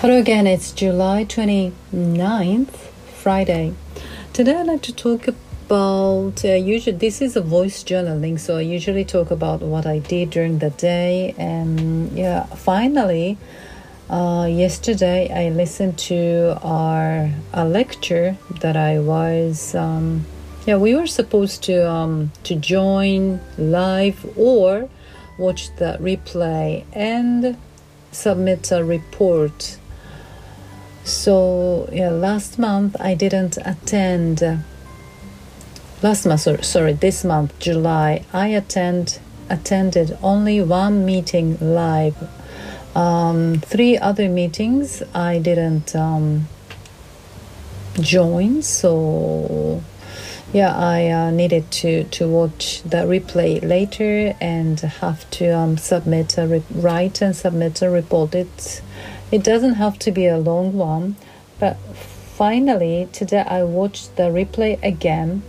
Hello again, it's July 29th, Friday. Today I'd like to talk about uh, usually this is a voice journaling, so I usually talk about what I did during the day and yeah, finally uh, yesterday I listened to our a lecture that I was um, yeah, we were supposed to um, to join live or watch the replay and submit a report so yeah, last month I didn't attend. last month, sorry, sorry, this month, July, I attend attended only one meeting live. Um, three other meetings I didn't um, join. So yeah, I uh, needed to to watch the replay later and have to um, submit a re- write and submit a report. It's it doesn't have to be a long one, but finally today I watched the replay again.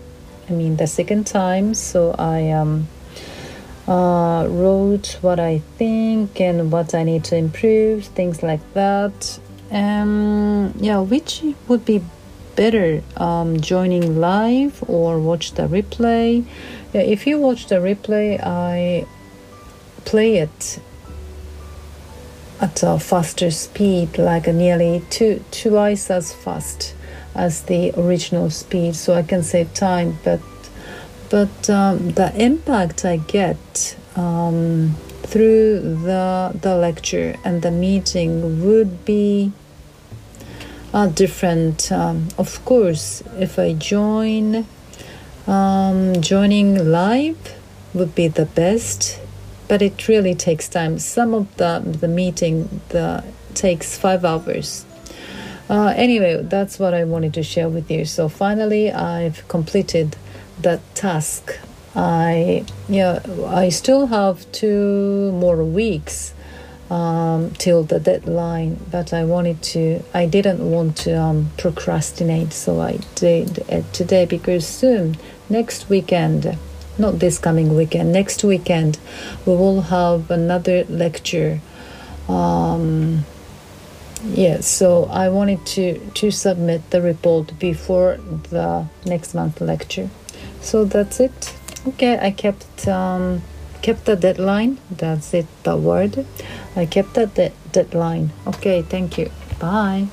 I mean the second time, so I um, uh, wrote what I think and what I need to improve, things like that. Um, yeah, which would be better, um, joining live or watch the replay? Yeah, if you watch the replay, I play it at a faster speed, like nearly two twice as fast as the original speed, so I can save time. But but um, the impact I get um, through the the lecture and the meeting would be uh, different. Um, of course, if I join, um, joining live would be the best but it really takes time. Some of the the meeting the takes five hours. Uh, anyway, that's what I wanted to share with you. So finally, I've completed that task. I yeah, I still have two more weeks um, till the deadline, but I wanted to. I didn't want to um, procrastinate, so I did it today because soon next weekend not this coming weekend, next weekend, we will have another lecture. Um, yeah, so I wanted to, to submit the report before the next month lecture. So that's it. Okay, I kept um, kept the deadline. That's it, the word. I kept the de- deadline. Okay, thank you. Bye.